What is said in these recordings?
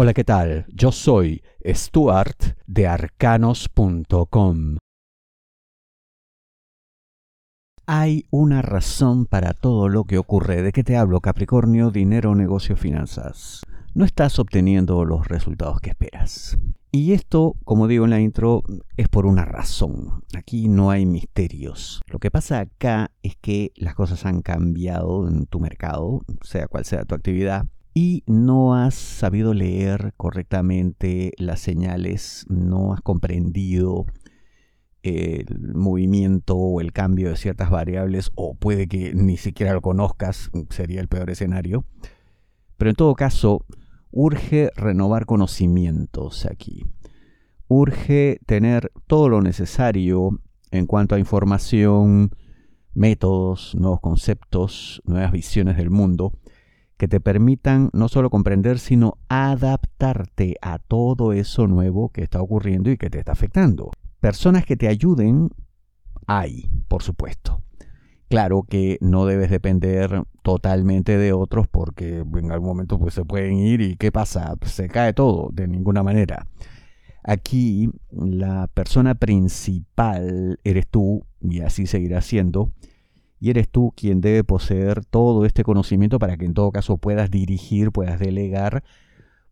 Hola, ¿qué tal? Yo soy Stuart de arcanos.com. Hay una razón para todo lo que ocurre. ¿De qué te hablo, Capricornio? Dinero, negocio, finanzas. No estás obteniendo los resultados que esperas. Y esto, como digo en la intro, es por una razón. Aquí no hay misterios. Lo que pasa acá es que las cosas han cambiado en tu mercado, sea cual sea tu actividad, y no has sabido leer correctamente las señales, no has comprendido el movimiento o el cambio de ciertas variables, o puede que ni siquiera lo conozcas, sería el peor escenario. Pero en todo caso, urge renovar conocimientos aquí. Urge tener todo lo necesario en cuanto a información, métodos, nuevos conceptos, nuevas visiones del mundo, que te permitan no solo comprender, sino adaptarte a todo eso nuevo que está ocurriendo y que te está afectando. Personas que te ayuden hay, por supuesto. Claro que no debes depender totalmente de otros porque en algún momento pues se pueden ir y ¿qué pasa? Se cae todo, de ninguna manera. Aquí la persona principal eres tú y así seguirá siendo y eres tú quien debe poseer todo este conocimiento para que en todo caso puedas dirigir, puedas delegar,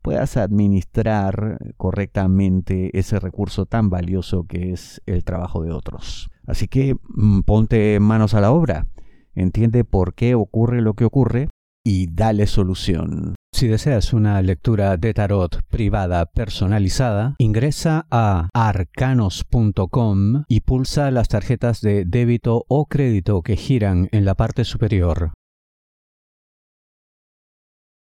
puedas administrar correctamente ese recurso tan valioso que es el trabajo de otros. Así que mm, ponte manos a la obra, entiende por qué ocurre lo que ocurre y dale solución. Si deseas una lectura de tarot privada personalizada, ingresa a arcanos.com y pulsa las tarjetas de débito o crédito que giran en la parte superior.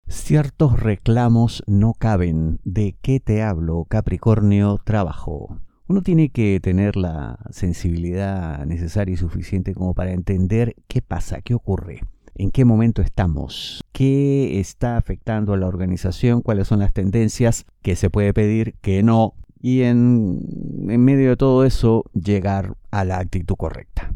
Ciertos reclamos no caben. ¿De qué te hablo, Capricornio? Trabajo. Uno tiene que tener la sensibilidad necesaria y suficiente como para entender qué pasa, qué ocurre en qué momento estamos, qué está afectando a la organización, cuáles son las tendencias, qué se puede pedir, qué no, y en, en medio de todo eso llegar a la actitud correcta.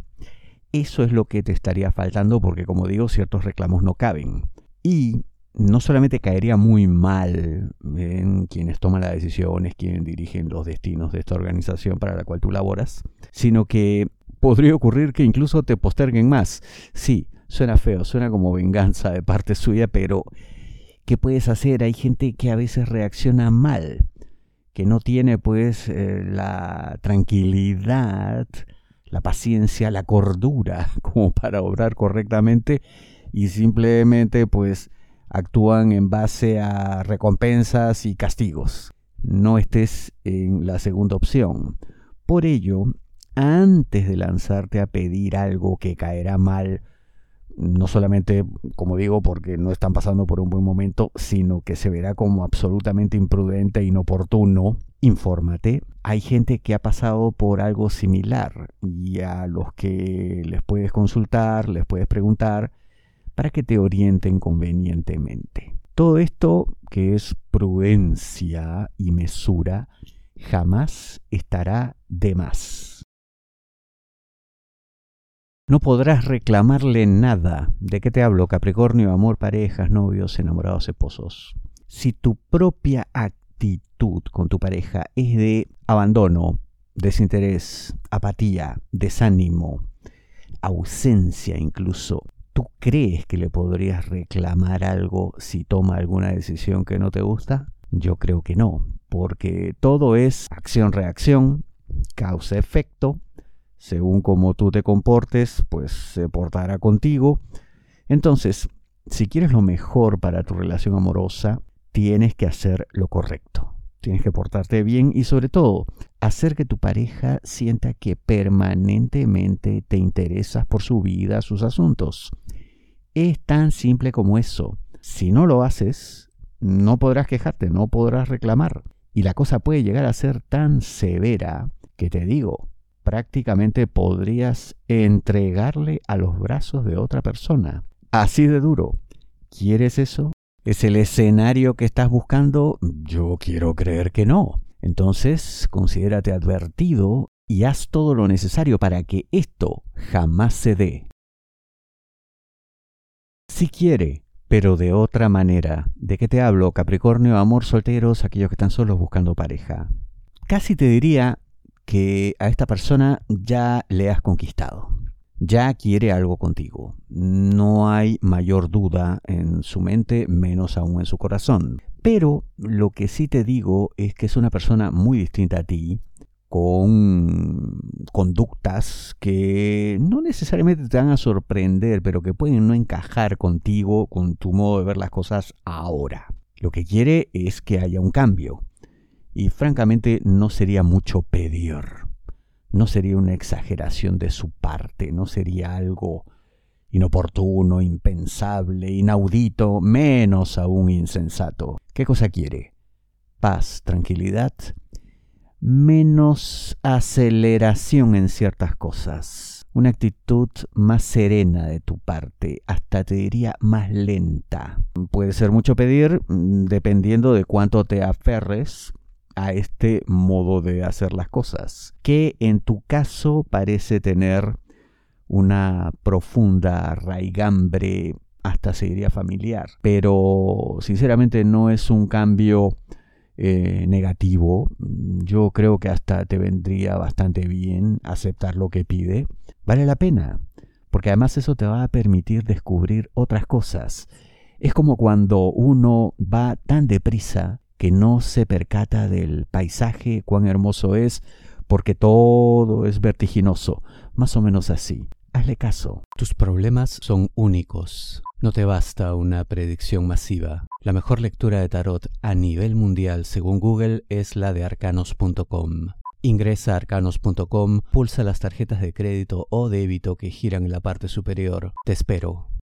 Eso es lo que te estaría faltando porque, como digo, ciertos reclamos no caben. Y no solamente caería muy mal en quienes toman las decisiones, quienes dirigen los destinos de esta organización para la cual tú laboras, sino que podría ocurrir que incluso te posterguen más. Sí, Suena feo, suena como venganza de parte suya, pero ¿qué puedes hacer? Hay gente que a veces reacciona mal, que no tiene pues eh, la tranquilidad, la paciencia, la cordura como para obrar correctamente y simplemente pues actúan en base a recompensas y castigos. No estés en la segunda opción. Por ello, antes de lanzarte a pedir algo que caerá mal, no solamente, como digo, porque no están pasando por un buen momento, sino que se verá como absolutamente imprudente e inoportuno, infórmate. Hay gente que ha pasado por algo similar y a los que les puedes consultar, les puedes preguntar, para que te orienten convenientemente. Todo esto, que es prudencia y mesura, jamás estará de más. No podrás reclamarle nada. ¿De qué te hablo? Capricornio, amor, parejas, novios, enamorados, esposos. Si tu propia actitud con tu pareja es de abandono, desinterés, apatía, desánimo, ausencia incluso, ¿tú crees que le podrías reclamar algo si toma alguna decisión que no te gusta? Yo creo que no, porque todo es acción-reacción, causa-efecto, según como tú te comportes, pues se portará contigo. Entonces, si quieres lo mejor para tu relación amorosa, tienes que hacer lo correcto. Tienes que portarte bien y sobre todo hacer que tu pareja sienta que permanentemente te interesas por su vida, sus asuntos. Es tan simple como eso. Si no lo haces, no podrás quejarte, no podrás reclamar. Y la cosa puede llegar a ser tan severa que te digo, prácticamente podrías entregarle a los brazos de otra persona. Así de duro. ¿Quieres eso? ¿Es el escenario que estás buscando? Yo quiero creer que no. Entonces, considérate advertido y haz todo lo necesario para que esto jamás se dé. Si quiere, pero de otra manera. ¿De qué te hablo? Capricornio, amor solteros, aquellos que están solos buscando pareja. Casi te diría que a esta persona ya le has conquistado. Ya quiere algo contigo. No hay mayor duda en su mente, menos aún en su corazón. Pero lo que sí te digo es que es una persona muy distinta a ti, con conductas que no necesariamente te van a sorprender, pero que pueden no encajar contigo, con tu modo de ver las cosas ahora. Lo que quiere es que haya un cambio. Y francamente no sería mucho pedir. No sería una exageración de su parte, no sería algo inoportuno, impensable, inaudito, menos aún insensato. ¿Qué cosa quiere? Paz, tranquilidad menos aceleración en ciertas cosas, una actitud más serena de tu parte, hasta te diría más lenta. Puede ser mucho pedir mm, dependiendo de cuánto te aferres a este modo de hacer las cosas, que en tu caso parece tener una profunda raigambre, hasta se diría familiar, pero sinceramente no es un cambio eh, negativo, yo creo que hasta te vendría bastante bien aceptar lo que pide. Vale la pena, porque además eso te va a permitir descubrir otras cosas. Es como cuando uno va tan deprisa que no se percata del paisaje, cuán hermoso es, porque todo es vertiginoso, más o menos así. Hazle caso. Tus problemas son únicos. No te basta una predicción masiva. La mejor lectura de tarot a nivel mundial según Google es la de arcanos.com. Ingresa a arcanos.com, pulsa las tarjetas de crédito o débito que giran en la parte superior. Te espero.